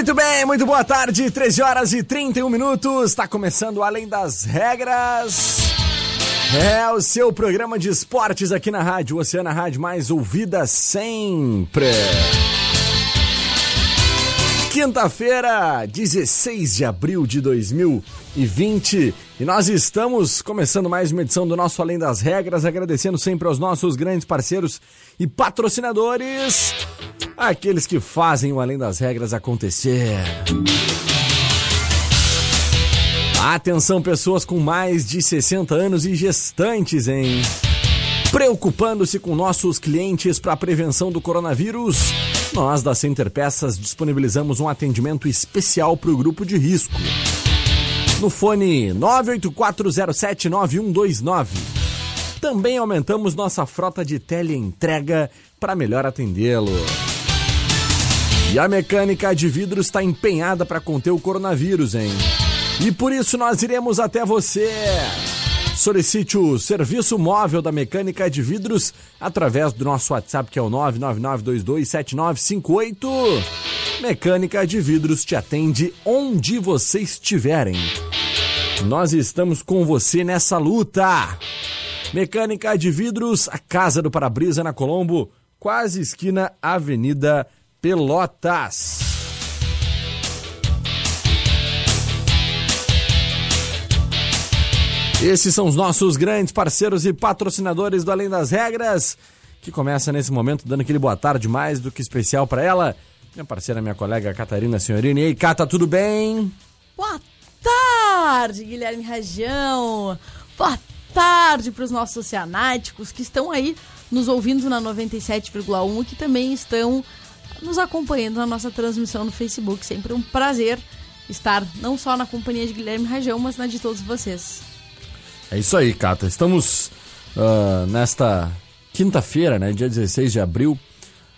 Muito bem, muito boa tarde, 13 horas e 31 minutos. Está começando Além das Regras. É o seu programa de esportes aqui na rádio, Oceana Rádio mais ouvida sempre. Quinta-feira, 16 de abril de 2020, e nós estamos começando mais uma edição do nosso Além das Regras, agradecendo sempre aos nossos grandes parceiros e patrocinadores, aqueles que fazem o Além das Regras acontecer. Atenção, pessoas com mais de 60 anos e gestantes, hein? Preocupando-se com nossos clientes para a prevenção do coronavírus, nós da Center Peças disponibilizamos um atendimento especial para o grupo de risco. No fone 984079129. Também aumentamos nossa frota de teleentrega para melhor atendê-lo. E a mecânica de vidro está empenhada para conter o coronavírus, hein? E por isso nós iremos até você. Solicite o serviço móvel da mecânica de vidros através do nosso WhatsApp que é o 999227958. Mecânica de vidros te atende onde você estiverem. Nós estamos com você nessa luta. Mecânica de vidros, a Casa do Para-Brisa na Colombo, quase esquina Avenida Pelotas. Esses são os nossos grandes parceiros e patrocinadores do Além das Regras, que começa nesse momento dando aquele boa tarde mais do que especial para ela. Minha parceira, minha colega Catarina Senhorini. E aí, Cata, tudo bem? Boa tarde, Guilherme Rajão. Boa tarde para os nossos oceanáticos que estão aí nos ouvindo na 97,1 e que também estão nos acompanhando na nossa transmissão no Facebook. Sempre um prazer estar não só na companhia de Guilherme Rajão, mas na de todos vocês. É isso aí, Cata. Estamos uh, nesta quinta-feira, né, dia 16 de abril,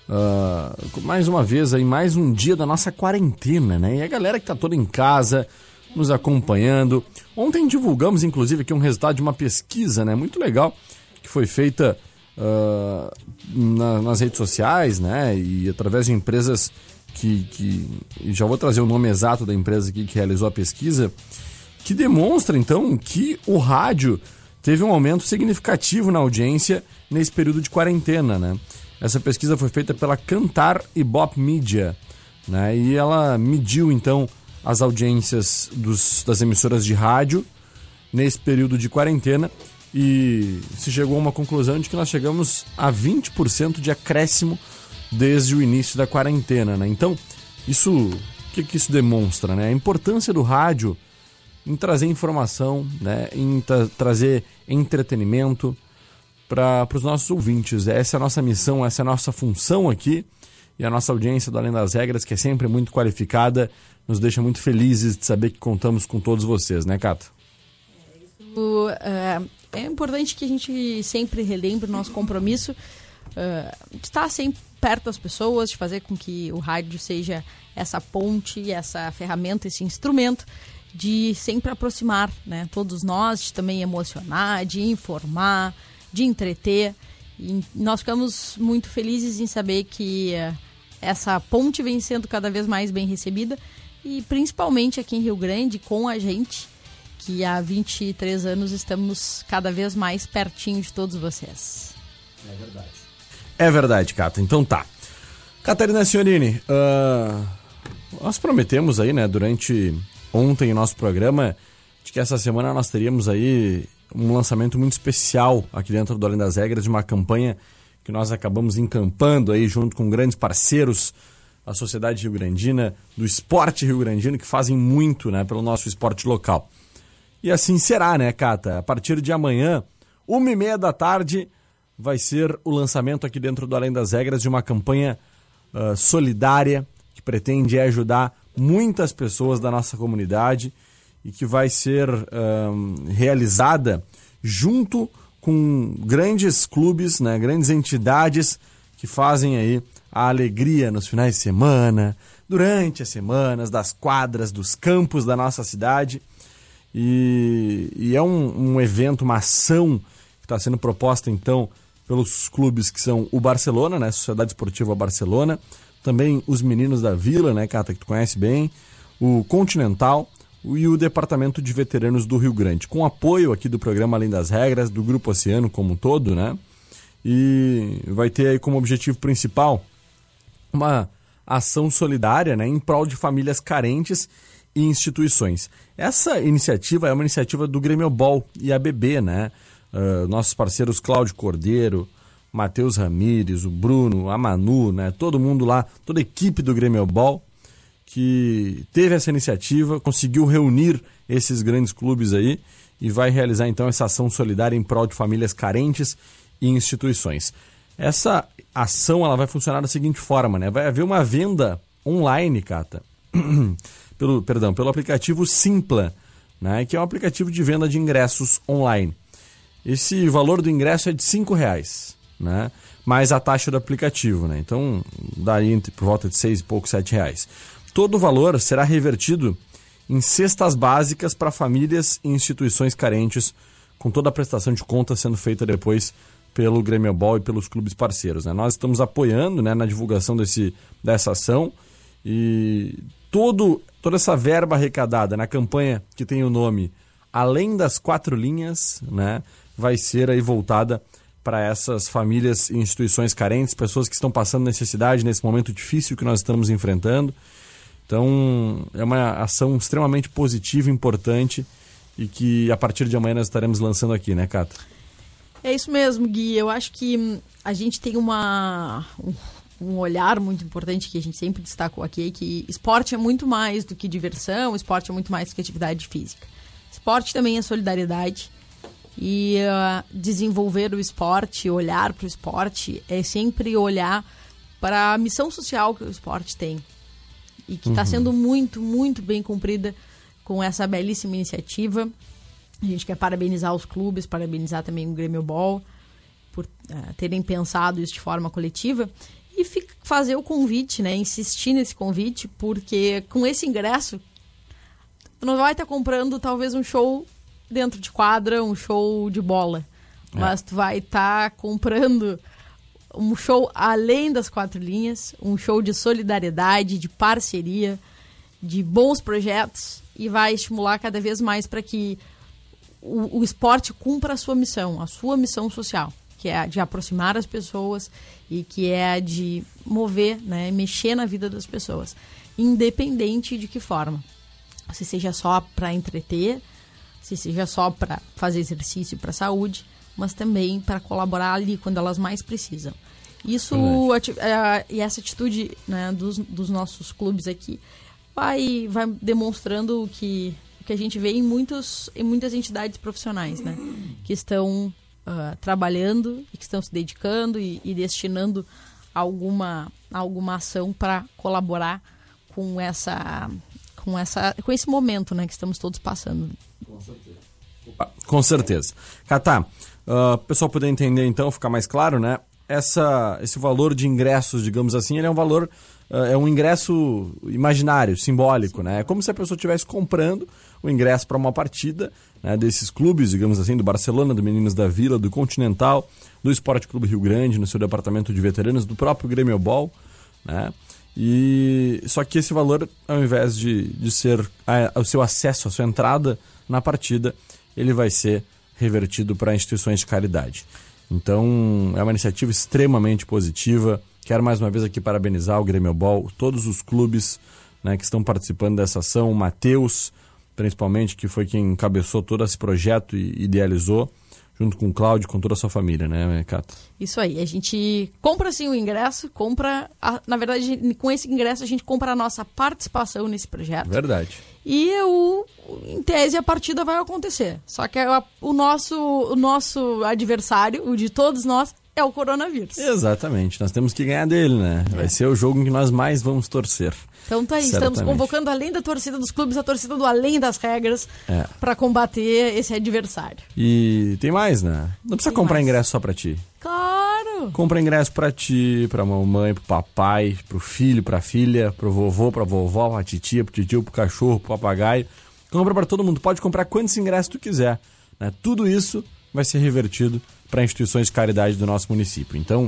uh, mais uma vez aí, mais um dia da nossa quarentena, né? E a galera que tá toda em casa, nos acompanhando. Ontem divulgamos, inclusive, aqui um resultado de uma pesquisa, né? Muito legal, que foi feita uh, na, nas redes sociais, né? E através de empresas que, que... Já vou trazer o nome exato da empresa aqui que realizou a pesquisa que demonstra então que o rádio teve um aumento significativo na audiência nesse período de quarentena, né? Essa pesquisa foi feita pela Cantar e Bop Media, né? E ela mediu então as audiências dos, das emissoras de rádio nesse período de quarentena e se chegou a uma conclusão de que nós chegamos a 20% de acréscimo desde o início da quarentena, né? Então, isso, o que, que isso demonstra, né? A importância do rádio em trazer informação, né, em tra trazer entretenimento para os nossos ouvintes. Essa é a nossa missão, essa é a nossa função aqui. E a nossa audiência do Além das Regras, que é sempre muito qualificada, nos deixa muito felizes de saber que contamos com todos vocês, né, Cata? Uh, é importante que a gente sempre relembre o nosso compromisso uh, de estar sempre perto das pessoas, de fazer com que o rádio seja essa ponte, essa ferramenta, esse instrumento de sempre aproximar, né? Todos nós, de também emocionar, de informar, de entreter. E nós ficamos muito felizes em saber que uh, essa ponte vem sendo cada vez mais bem recebida e principalmente aqui em Rio Grande com a gente que há 23 anos estamos cada vez mais pertinho de todos vocês. É verdade. É verdade, Cata. Então tá. Catarina Senhorini, uh, nós prometemos aí, né, durante ontem o nosso programa, de que essa semana nós teríamos aí um lançamento muito especial aqui dentro do Além das Regras de uma campanha que nós acabamos encampando aí junto com grandes parceiros da sociedade rio-grandina, do esporte rio-grandino, que fazem muito né, pelo nosso esporte local. E assim será, né, Cata? A partir de amanhã, uma e meia da tarde, vai ser o lançamento aqui dentro do Além das Regras de uma campanha uh, solidária que pretende ajudar muitas pessoas da nossa comunidade e que vai ser uh, realizada junto com grandes clubes, né, grandes entidades que fazem aí a alegria nos finais de semana, durante as semanas, das quadras, dos campos da nossa cidade. E, e é um, um, evento, uma ação que está sendo proposta então pelos clubes que são o Barcelona, né, Sociedade Esportiva Barcelona, também os Meninos da Vila, né, Cata, que tu conhece bem, o Continental e o Departamento de Veteranos do Rio Grande, com apoio aqui do programa Além das Regras, do Grupo Oceano como um todo, né? E vai ter aí como objetivo principal uma ação solidária né, em prol de famílias carentes e instituições. Essa iniciativa é uma iniciativa do Grêmio Ball e a BB, né? Uh, nossos parceiros Cláudio Cordeiro, Matheus Ramires, o Bruno, a Manu, né? Todo mundo lá, toda a equipe do Grêmio Ball que teve essa iniciativa, conseguiu reunir esses grandes clubes aí e vai realizar então essa ação solidária em prol de famílias carentes e instituições. Essa ação ela vai funcionar da seguinte forma, né? Vai haver uma venda online, Cata, pelo, perdão, pelo aplicativo Simpla, né? Que é um aplicativo de venda de ingressos online. Esse valor do ingresso é de cinco reais, né? Mais a taxa do aplicativo, né? Então entre, por volta de seis e pouco, sete reais. Todo o valor será revertido em cestas básicas para famílias e instituições carentes, com toda a prestação de conta sendo feita depois pelo Grêmio Ball e pelos clubes parceiros. Né? Nós estamos apoiando né, na divulgação desse, dessa ação e todo, toda essa verba arrecadada na campanha que tem o nome Além das Quatro Linhas, né, vai ser aí voltada para essas famílias e instituições carentes, pessoas que estão passando necessidade nesse momento difícil que nós estamos enfrentando. Então, é uma ação extremamente positiva, importante e que a partir de amanhã nós estaremos lançando aqui, né, Cata? É isso mesmo, Gui. Eu acho que a gente tem uma, um, olhar muito importante que a gente sempre destacou aqui, que esporte é muito mais do que diversão, esporte é muito mais do que atividade física. Esporte também é solidariedade. E uh, desenvolver o esporte, olhar para o esporte, é sempre olhar para a missão social que o esporte tem. E que está uhum. sendo muito, muito bem cumprida com essa belíssima iniciativa. A gente quer parabenizar os clubes, parabenizar também o Grêmio Ball por uh, terem pensado isso de forma coletiva e fazer o convite, né? Insistir nesse convite, porque com esse ingresso tu não vai estar tá comprando talvez um show dentro de quadra, um show de bola, é. mas tu vai estar tá comprando um show além das quatro linhas, um show de solidariedade, de parceria, de bons projetos e vai estimular cada vez mais para que o, o esporte cumpra a sua missão, a sua missão social, que é a de aproximar as pessoas e que é a de mover, né, mexer na vida das pessoas, independente de que forma. Se seja só para entreter, se seja só para fazer exercício para saúde, mas também para colaborar ali quando elas mais precisam. Isso é, e essa atitude né, dos, dos nossos clubes aqui vai, vai demonstrando que o que a gente vê em, muitos, em muitas entidades profissionais, né? Que estão uh, trabalhando e que estão se dedicando e, e destinando alguma, alguma ação para colaborar com essa com essa com esse momento né que estamos todos passando. Com certeza. Com certeza. Catá, uh, ah, pessoal poder entender então ficar mais claro né essa esse valor de ingressos digamos assim ele é um valor uh, é um ingresso imaginário simbólico né é como se a pessoa estivesse comprando o ingresso para uma partida né, desses clubes, digamos assim, do Barcelona, do Meninos da Vila, do Continental, do Esporte Clube Rio Grande, no seu departamento de veteranos, do próprio Grêmio Ball, né? E só que esse valor, ao invés de, de ser a, o seu acesso, a sua entrada na partida, ele vai ser revertido para instituições de caridade. Então, é uma iniciativa extremamente positiva. Quero mais uma vez aqui parabenizar o Grêmio Ball, todos os clubes né, que estão participando dessa ação, o Matheus, principalmente, que foi quem encabeçou todo esse projeto e idealizou junto com o Cláudio, com toda a sua família, né, Cata? Isso aí, a gente compra sim o ingresso, compra, a, na verdade, com esse ingresso a gente compra a nossa participação nesse projeto. Verdade. E o, em tese a partida vai acontecer. Só que a, o, nosso, o nosso adversário, o de todos nós, é o coronavírus. Exatamente, nós temos que ganhar dele, né? É. Vai ser o jogo em que nós mais vamos torcer. Então tá aí, Certamente. estamos convocando além da torcida dos clubes, a torcida do além das regras é. para combater esse adversário. E tem mais, né? Não precisa tem comprar mais. ingresso só para ti. Claro. Compra ingresso para ti, para mamãe, pro papai, pro filho, pra filha, pro vovô, pra vovó, pra titia, pro tio, pro cachorro, pro papagaio. Compra para todo mundo. Pode comprar quantos ingressos tu quiser. Né? Tudo isso vai ser revertido para instituições de caridade do nosso município. Então,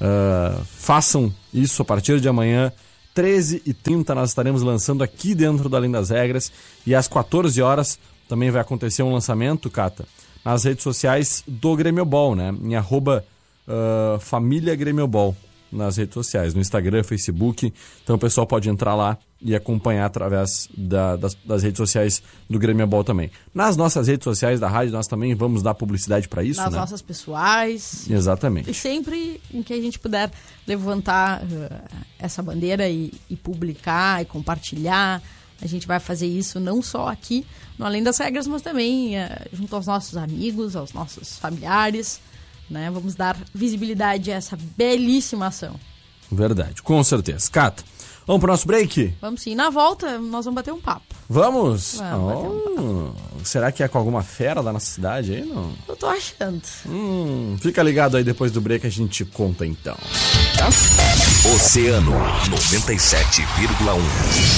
uh, façam isso a partir de amanhã. 13h30 nós estaremos lançando aqui dentro da Além das Regras. E às 14 horas também vai acontecer um lançamento, Cata, nas redes sociais do Grêmio Ball, né? Em arroba uh, Família Grêmio Ball nas redes sociais, no Instagram, Facebook. Então o pessoal pode entrar lá e acompanhar através da, das, das, redes sociais do Grêmio Ball também. Nas nossas redes sociais da rádio, nós também vamos dar publicidade para isso, Nas né? nossas pessoais. Exatamente. E sempre em que a gente puder levantar uh, essa bandeira e, e publicar e compartilhar, a gente vai fazer isso não só aqui, no Além das Regras, mas também uh, junto aos nossos amigos, aos nossos familiares. Né? Vamos dar visibilidade a essa belíssima ação. Verdade, com certeza. Cata, vamos para o nosso break? Vamos sim. Na volta, nós vamos bater um papo. Vamos? vamos oh, um será que é com alguma fera da nossa cidade aí? Não? Eu tô achando. Hum, fica ligado aí depois do break a gente conta então. Oceano 97,1.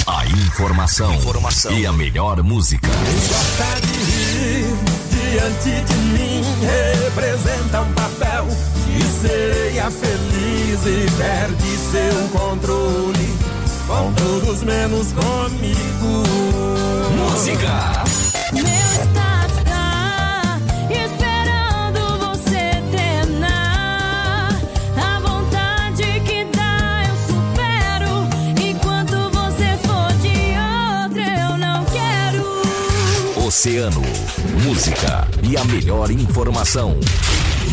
A informação, informação e a melhor música. Gosta de rir diante de mim, representa um papel de sereia feliz e perde seu controle. Com todos menos comigo. Música. Meu estado esperando você terminar. A vontade que dá eu supero. Enquanto você for de outra, eu não quero. Oceano, música e a melhor informação.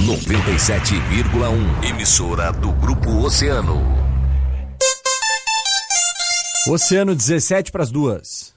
97,1 emissora do Grupo Oceano. Oceano 17 para as duas.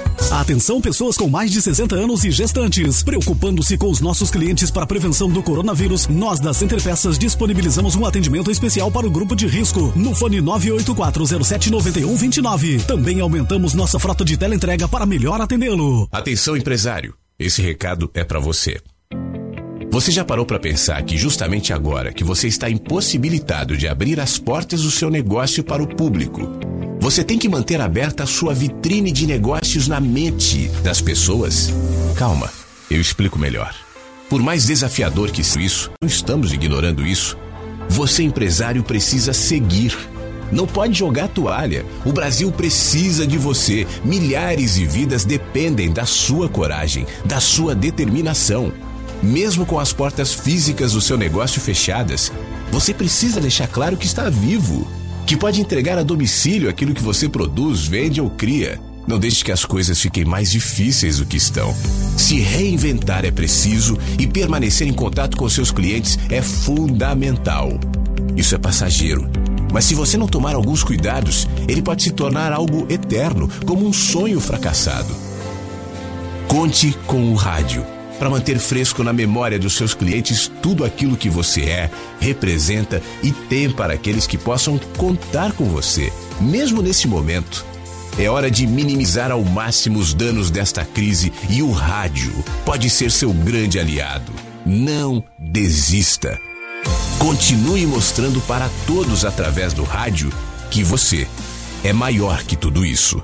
Atenção pessoas com mais de 60 anos e gestantes. Preocupando-se com os nossos clientes para a prevenção do coronavírus, nós da Center Peças disponibilizamos um atendimento especial para o grupo de risco no fone 984079129. Também aumentamos nossa frota de teleentrega para melhor atendê-lo. Atenção empresário, esse recado é para você. Você já parou para pensar que justamente agora que você está impossibilitado de abrir as portas do seu negócio para o público, você tem que manter aberta a sua vitrine de negócios na mente das pessoas. Calma, eu explico melhor. Por mais desafiador que isso, não estamos ignorando isso. Você, empresário, precisa seguir. Não pode jogar toalha. O Brasil precisa de você. Milhares de vidas dependem da sua coragem, da sua determinação. Mesmo com as portas físicas do seu negócio fechadas, você precisa deixar claro que está vivo que pode entregar a domicílio aquilo que você produz, vende ou cria. Não deixe que as coisas fiquem mais difíceis do que estão. Se reinventar é preciso e permanecer em contato com seus clientes é fundamental. Isso é passageiro. Mas se você não tomar alguns cuidados, ele pode se tornar algo eterno, como um sonho fracassado. Conte com o rádio para manter fresco na memória dos seus clientes tudo aquilo que você é, representa e tem para aqueles que possam contar com você, mesmo nesse momento. É hora de minimizar ao máximo os danos desta crise e o rádio pode ser seu grande aliado. Não desista. Continue mostrando para todos através do rádio que você é maior que tudo isso.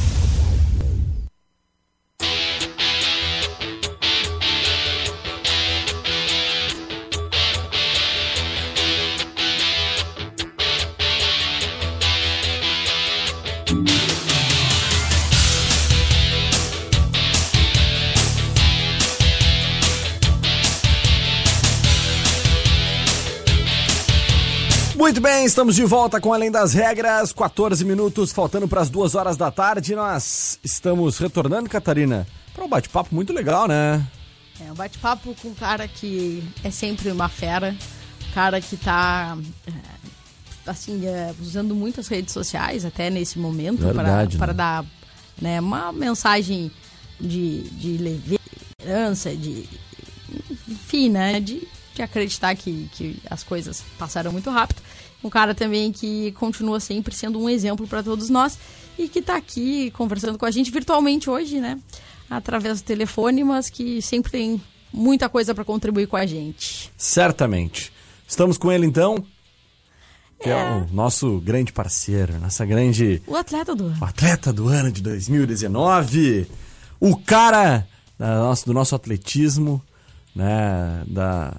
Muito bem, estamos de volta com Além das Regras, 14 minutos, faltando para as duas horas da tarde. Nós estamos retornando, Catarina, para um bate-papo muito legal, né? É um bate-papo com um cara que é sempre uma fera, cara que tá é, assim, é, usando muitas redes sociais até nesse momento para Verdade, para né? dar né, uma mensagem de, de leveza, de enfim, né, de, de acreditar que, que as coisas passaram muito rápido. Um cara também que continua sempre sendo um exemplo para todos nós e que tá aqui conversando com a gente virtualmente hoje, né? Através do telefone, mas que sempre tem muita coisa para contribuir com a gente. Certamente. Estamos com ele então, que é, É. o nosso grande parceiro, nossa grande O atleta do ano. o atleta do ano de 2019, o cara da nossa- do nosso atletismo, né, da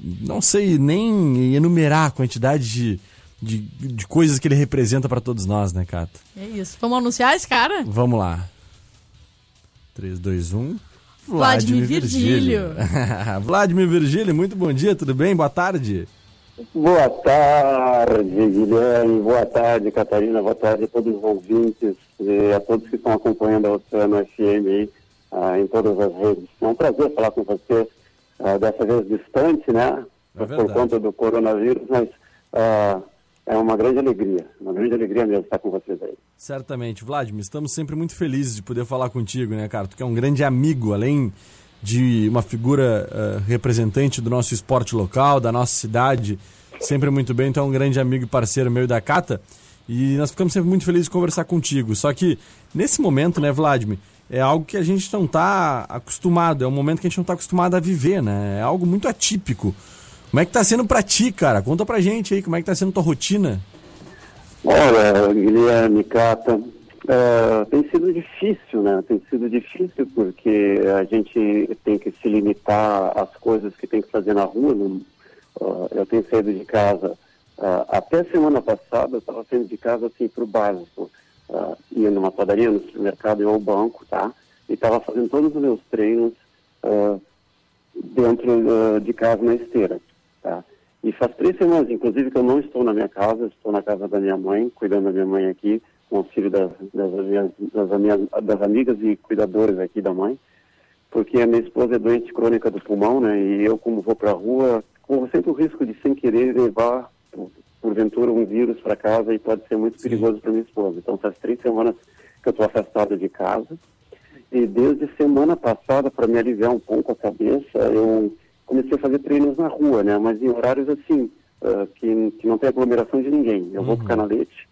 não sei nem enumerar a quantidade de, de, de coisas que ele representa para todos nós, né, Cato? É isso. Vamos anunciar esse cara? Vamos lá. 3, 2, 1. Vladimir Virgílio. Vladimir Virgílio, muito bom dia, tudo bem? Boa tarde. Boa tarde, Guilherme. Boa tarde, Catarina. Boa tarde a todos os ouvintes e a todos que estão acompanhando a Oceano FM aí, ah, em todas as redes. É um prazer falar com você, ah, dessa vez distante, né? É Por conta do coronavírus, mas ah, é uma grande alegria, uma grande alegria mesmo estar com vocês aí. Certamente. Vladimir, estamos sempre muito felizes de poder falar contigo, né, cara? Tu que é um grande amigo, além de uma figura eh, representante do nosso esporte local, da nossa cidade, sempre muito bem. Tu é um grande amigo e parceiro meu e da Cata. E nós ficamos sempre muito felizes de conversar contigo. Só que, nesse momento, né, Vladimir, é algo que a gente não está acostumado, é um momento que a gente não está acostumado a viver, né? É algo muito atípico. Como é que tá sendo pra ti, cara? Conta pra gente aí, como é que tá sendo tua rotina? Olha, Guilherme, Cata, eh, tem sido difícil, né? Tem sido difícil porque a gente tem que se limitar às coisas que tem que fazer na rua. Ah, eu tenho saído de casa, ah, até semana passada eu estava saindo de casa assim para o básico. Ah, ia numa padaria, no supermercado, ia ao banco, tá? E estava fazendo todos os meus treinos ah, dentro ah, de casa na esteira, tá? E faz três semanas, inclusive, que eu não estou na minha casa, estou na casa da minha mãe, cuidando da minha mãe aqui, com o auxílio das, das, minhas, das, minhas, das amigas e cuidadores aqui da mãe, porque a minha esposa é doente crônica do pulmão, né? E eu, como vou para a rua, corro sempre o risco de, sem querer, levar, porventura, um vírus para casa e pode ser muito perigoso para minha esposa. Então, faz três semanas que eu estou afastado de casa. E desde semana passada, para me aliviar um pouco a cabeça, eu comecei a fazer treinos na rua, né? Mas em horários assim, ah, que, que não tem aglomeração de ninguém. Eu vou para o Canalete,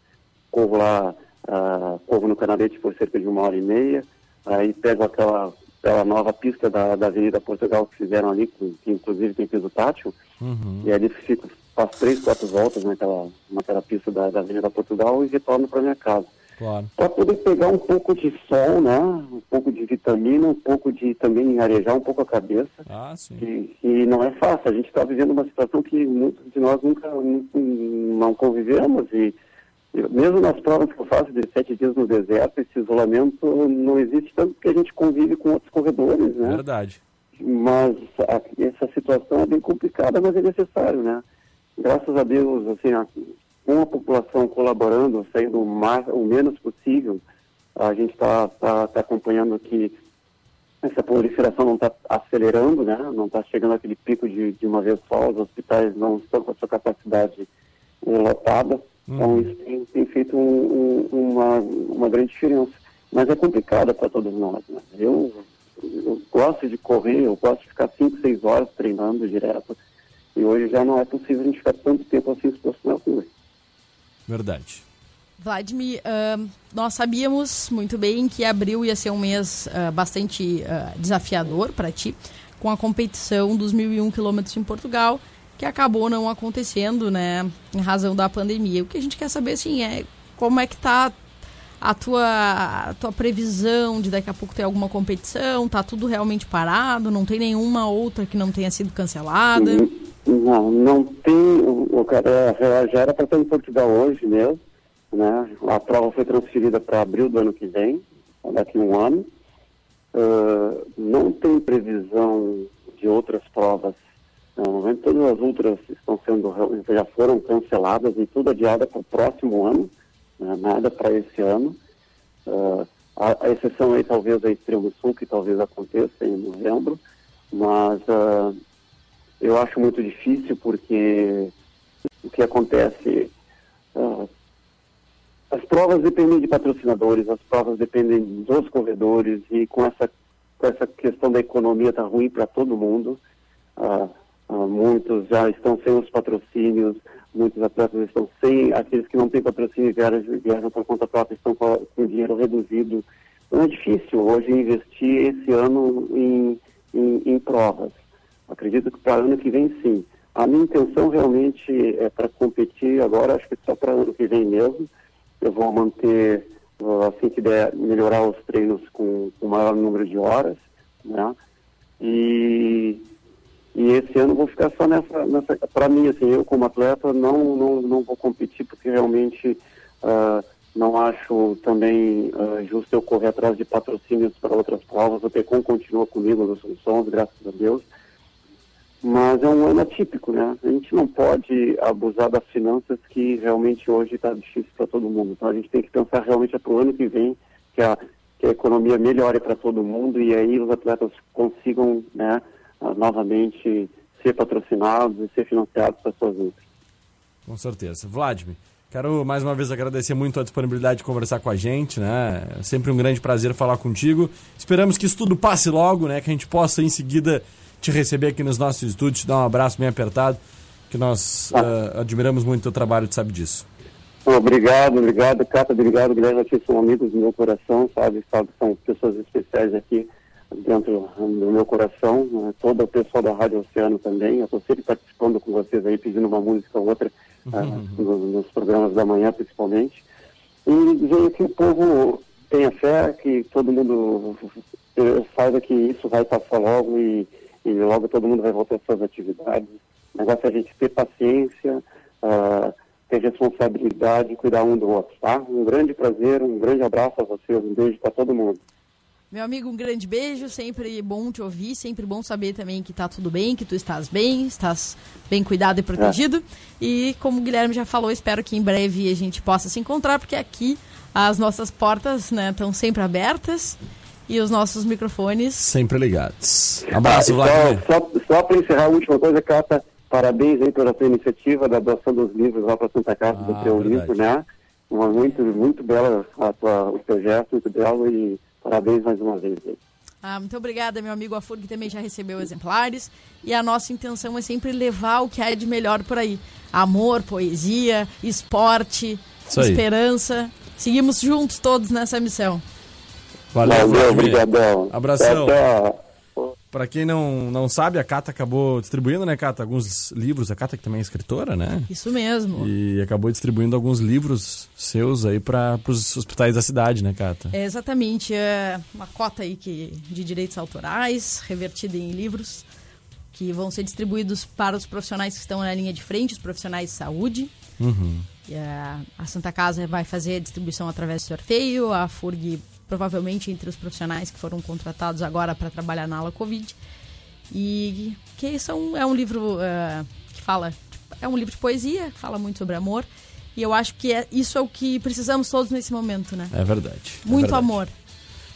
corro lá, ah, corro no Canalete por cerca de uma hora e meia, aí pego aquela, aquela nova pista da, da Avenida Portugal que fizeram ali, que, inclusive tem piso tátil, e ali fico, faço três, quatro voltas naquela, naquela pista da, da Avenida Portugal e retorno para minha casa Claro. para poder pegar um pouco de sol, né? Um pouco de vitamina, um pouco de também arejar um pouco a cabeça. Ah, sim. E, e não é fácil. A gente está vivendo uma situação que muitos de nós nunca, nunca não convivemos e mesmo nas provas que eu faço de sete dias no deserto, esse isolamento não existe tanto porque a gente convive com outros corredores, né? Verdade. mas a- essa situação é bem complicada, mas é necessário, né? Graças a Deus, assim, a- com a população colaborando, saindo o, mais, o menos possível, a gente está tá, tá acompanhando que essa proliferação não está acelerando, né? não está chegando aquele pico de, de uma vez só, os hospitais não estão com a sua capacidade eh, lotada, então isso tem, tem feito um- um- uma, uma grande diferença. Mas é complicado para todos nós. Né? Eu, eu gosto de correr, eu gosto de ficar 5, 6 horas treinando direto, e hoje já não é possível a gente ficar tanto tempo assim exposto na rua. Verdade. Vladimir, ahn, nós sabíamos muito bem que abril ia ser um mês ah, bastante ah, desafiador para ti, com a competição dos 1.001 quilômetros em Portugal, que acabou não acontecendo, né, em razão da pandemia. O que a gente quer saber, assim, é como é que tá a tua, a tua previsão de daqui a pouco ter alguma competição? Tá tudo realmente parado? Não tem nenhuma outra que não tenha sido cancelada? Não, não tem. O, cara já era para estar em Portugal hoje mesmo, né? A prova foi transferida para abril do ano que vem, daqui a um ano. Ah, não tem previsão de outras provas. Momento, todas as outras estão sendo já foram canceladas e tudo adiada para o próximo ano, né? nada para esse ano. Ah, a, a exceção aí talvez a Extremo Sul, que talvez aconteça em novembro, mas ah, eu acho muito difícil porque o que acontece, ah, as provas dependem de patrocinadores, as provas dependem dos corredores e com essa, com essa questão da economia tá ruim para todo mundo. Ah, muitos já estão sem os patrocínios, muitos atletas estão sem, aqueles que não têm patrocínio viajam, viajam por conta própria, estão com, com dinheiro reduzido. Então é difícil hoje investir esse ano em, em, em provas. Acredito que para ano que vem sim. A minha intenção realmente é para competir agora, acho que só para ano que vem mesmo. Eu vou manter, ah, assim que der, melhorar os treinos com o maior número de horas, né? E, e esse ano vou ficar só nessa, nessa para mim, assim, eu como atleta não, não, não vou competir porque realmente ah, não acho também ah, justo eu correr atrás de patrocínios para outras provas. O Tecom continua comigo nos Sons, graças a Deus. Mas é um ano atípico, né? A gente não pode abusar das finanças que realmente hoje está difícil para todo mundo. Então a gente tem que pensar realmente para o ano que vem que a, que a economia melhore para todo mundo e aí os atletas consigam, né, novamente ser patrocinados e ser financiados para suas lutas. Com certeza. Vladimir, quero mais uma vez agradecer muito a disponibilidade de conversar com a gente, né? É sempre um grande prazer falar contigo. Esperamos que isso tudo passe logo, né? Que a gente possa em seguida te receber aqui nos nossos estúdios, te dar um abraço bem apertado, que nós ah, admiramos muito o teu trabalho, tu sabe disso. Obrigado, obrigado, Cata, obrigado, Guilherme, vocês são amigos do meu coração, sabe, sabe, são pessoas especiais aqui dentro do meu coração, né? todo o pessoal da Rádio Oceano também, eu estou sempre participando com vocês aí, pedindo uma música ou outra, ah, no- nos programas da manhã principalmente, e dizer que o povo tenha fé, que todo mundo eh, saiba que isso vai passar logo e, e logo todo mundo vai voltar às suas atividades. O negócio é a gente ter paciência, ah, ter responsabilidade e cuidar um do outro, tá? Um grande prazer, um grande abraço a vocês, um beijo para todo mundo. Meu amigo, um grande beijo, sempre bom te ouvir, sempre bom saber também que tá tudo bem, que tu estás bem, estás bem cuidado e protegido. E como o Guilherme já falou, espero que em breve a gente possa se encontrar, porque aqui as nossas portas estão sempre abertas e os nossos microfones. Sempre ligados. Abraço, Ah, Vladimir. só só, só para encerrar a última coisa, Cata, parabéns aí pela tua iniciativa da doação dos livros lá para Santa Casa Ah, do teu verdade. livro, né? Uma, muito, muito bela a tua, o teu gesto, muito belo e parabéns mais uma vez. aí. Ah, muito obrigada, meu amigo Afur, que também já recebeu exemplares. E a nossa intenção é sempre levar o que há de melhor por aí: amor, poesia, esporte, Isso aí. esperança. Seguimos juntos todos nessa missão. Valeu, Valeu, obrigadão. Abração. Tchau, Pra quem não, não sabe, a Cata acabou distribuindo, né, Cata, alguns livros. A Cata que também é escritora, né? Isso mesmo. E acabou distribuindo alguns livros seus aí para os hospitais da cidade, né, Cata? É exatamente é uma cota aí que, de direitos autorais, revertida em livros, que vão ser distribuídos para os profissionais que estão na linha de frente, os profissionais de saúde. Uhum. A, a Santa Casa vai fazer a distribuição através do sorteio, a FURG provavelmente entre os profissionais que foram contratados agora para trabalhar na ala Covid. E que são, é um livro eh, que fala, é um livro de poesia, que fala muito sobre amor. E eu acho que é, isso é o que precisamos todos nesse momento, né? É verdade. é Muito verdade. amor.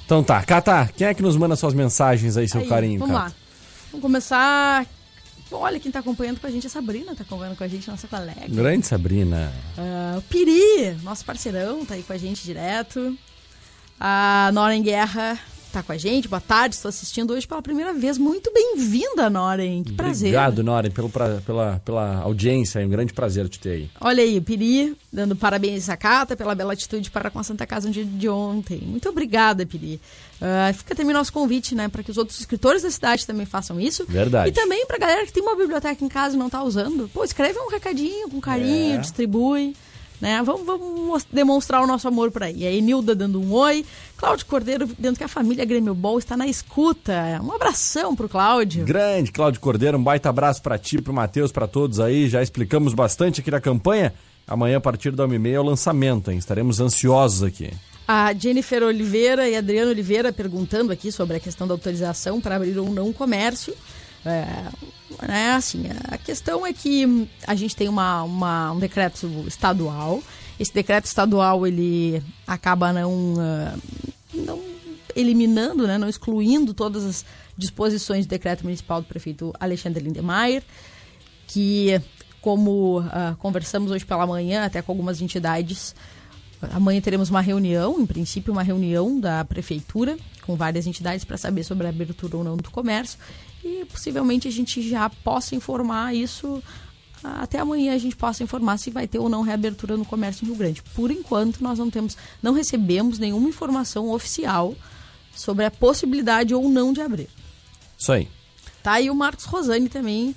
Então tá, Cata, quem é que nos manda suas mensagens aí, seu Aí, carinho, Vamos Cata? lá. Vamos começar. Olha quem tá acompanhando com a gente, a Sabrina tá acompanhando com a gente, nossa colega. Grande Sabrina. Ah, o Piri, nosso parceirão, tá aí com a gente direto. A Nora em Guerra tá com a gente. Boa tarde, estou assistindo hoje pela primeira vez. Muito bem-vinda, Noren. Que prazer. Obrigado, Noren, pelo pra- pela, pela audiência. É um grande prazer te ter aí. Olha aí, Piri, dando parabéns a Cata pela bela atitude para com a Santa Casa no dia de ontem. Muito obrigada, Piri. Ah, fica também nosso convite, né, para que os outros escritores da cidade também façam isso. Verdade. E também pra galera que tem uma biblioteca em casa e não tá usando. Pô, escreve um recadinho com carinho, É. distribui. Né? Vamos, vamos mos- demonstrar o nosso amor por aí. E aí, Nilda dando um oi. Cláudio Cordeiro, dentro que a família Grêmio Ball está na escuta. Um abração pro Cláudio. Grande Cláudio Cordeiro, um baita abraço pra ti, pro Matheus, pra todos aí. Já explicamos bastante aqui da campanha. Amanhã, a partir da 1h30, é o lançamento, hein? Estaremos ansiosos aqui. A Jennifer Oliveira e Adriano Oliveira perguntando aqui sobre a questão da autorização para abrir ou não comércio. É, né, assim, a questão é que a gente tem uma, uma- um decreto estadual. Esse decreto estadual ele acaba não, ah, não eliminando, né, não excluindo todas as disposições do decreto municipal do prefeito Alexandre Lindemeyer que, como ah, conversamos hoje pela manhã, até com algumas entidades, amanhã teremos uma reunião, em princípio, uma reunião da prefeitura com várias entidades para saber sobre a abertura ou não do comércio e possivelmente a gente já possa informar isso. Até amanhã a gente possa informar se vai ter ou não reabertura no comércio em Rio Grande. Por enquanto, nós não temos, não recebemos nenhuma informação oficial sobre a possibilidade ou não de abrir. Isso aí. Tá aí o Marcos Rosani também,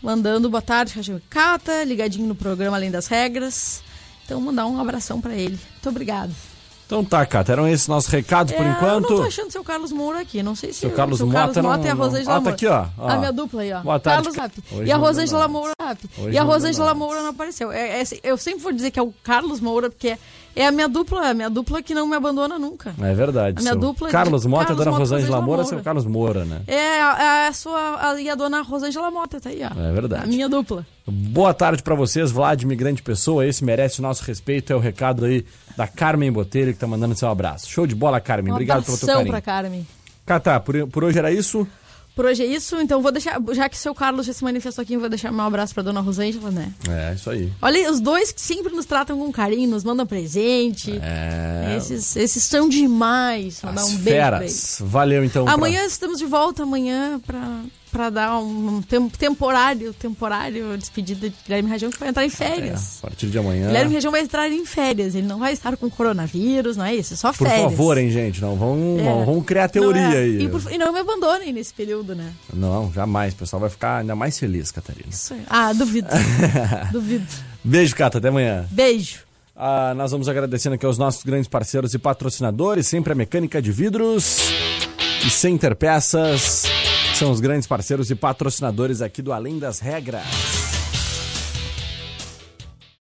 mandando boa tarde, Cata, ligadinho no programa Além das Regras. Então, mandar um abração pra ele. Muito obrigado. Então tá, Cata, eram esses nossos recados por É, enquanto. Eu não tô achando seu Carlos Moura aqui, não sei se Seu Carlos se o Mota não- e a não- Rosângela Ah, tá Moura. aqui, ó. Ó. A minha dupla aí, ó. Boa tarde, Carlos Rap. E a Rosângela. Moura Rap. E a Rosângela. Moura não apareceu. É- é eu sempre vou dizer que é o Carlos Moura, porque é a minha dupla, é a minha dupla que não me abandona nunca. É verdade. A minha seu dupla de Carlos Mota e a Carlos dona Mota, Rosângela Rosângela Moura, Moura. seu Carlos Moura, né? É a, a sua a, e a dona Rosângela Mota, tá aí, ó. É verdade. A minha dupla. Boa tarde pra vocês, Vladimir, grande pessoa. Esse merece o nosso respeito. É o recado aí da Carmen Botelho que tá mandando seu abraço. Show de bola, Carmen. Um Obrigado pelo teu carinho. pra Carmen. Catá, por, por hoje era isso. Por hoje é isso, então vou deixar, já que o seu Carlos já se manifestou aqui, eu vou deixar meu abraço pra dona Rosângela, né? É, isso aí. Olha os dois que sempre nos tratam com carinho, nos mandam presente. É. Esses, esses são demais. Mandar As um beijo pra feras. Valeu então. pra- Amanhã estamos de volta, amanhã, pra, pra dar um, tem- temporário, temporário despedida de Guilherme Rajão, que vai entrar em É, férias. a partir de amanhã. Guilherme Região vai entrar em férias, ele não vai estar com coronavírus, não é isso, é só Por férias. favor, hein, gente. Não vamos, É. não vamos criar teoria Não, é. aí. E, por- e não me abandonem nesse período, né? Não, jamais. O pessoal vai ficar ainda mais feliz, Catarina. Isso aí. Ah, duvido. duvido. Beijo, Cata. Até amanhã. Beijo. Ah, nós vamos agradecendo aqui aos nossos grandes parceiros e patrocinadores, sempre a Mecânica de Vidros e Center Peças, são os grandes parceiros e patrocinadores aqui do Além das Regras.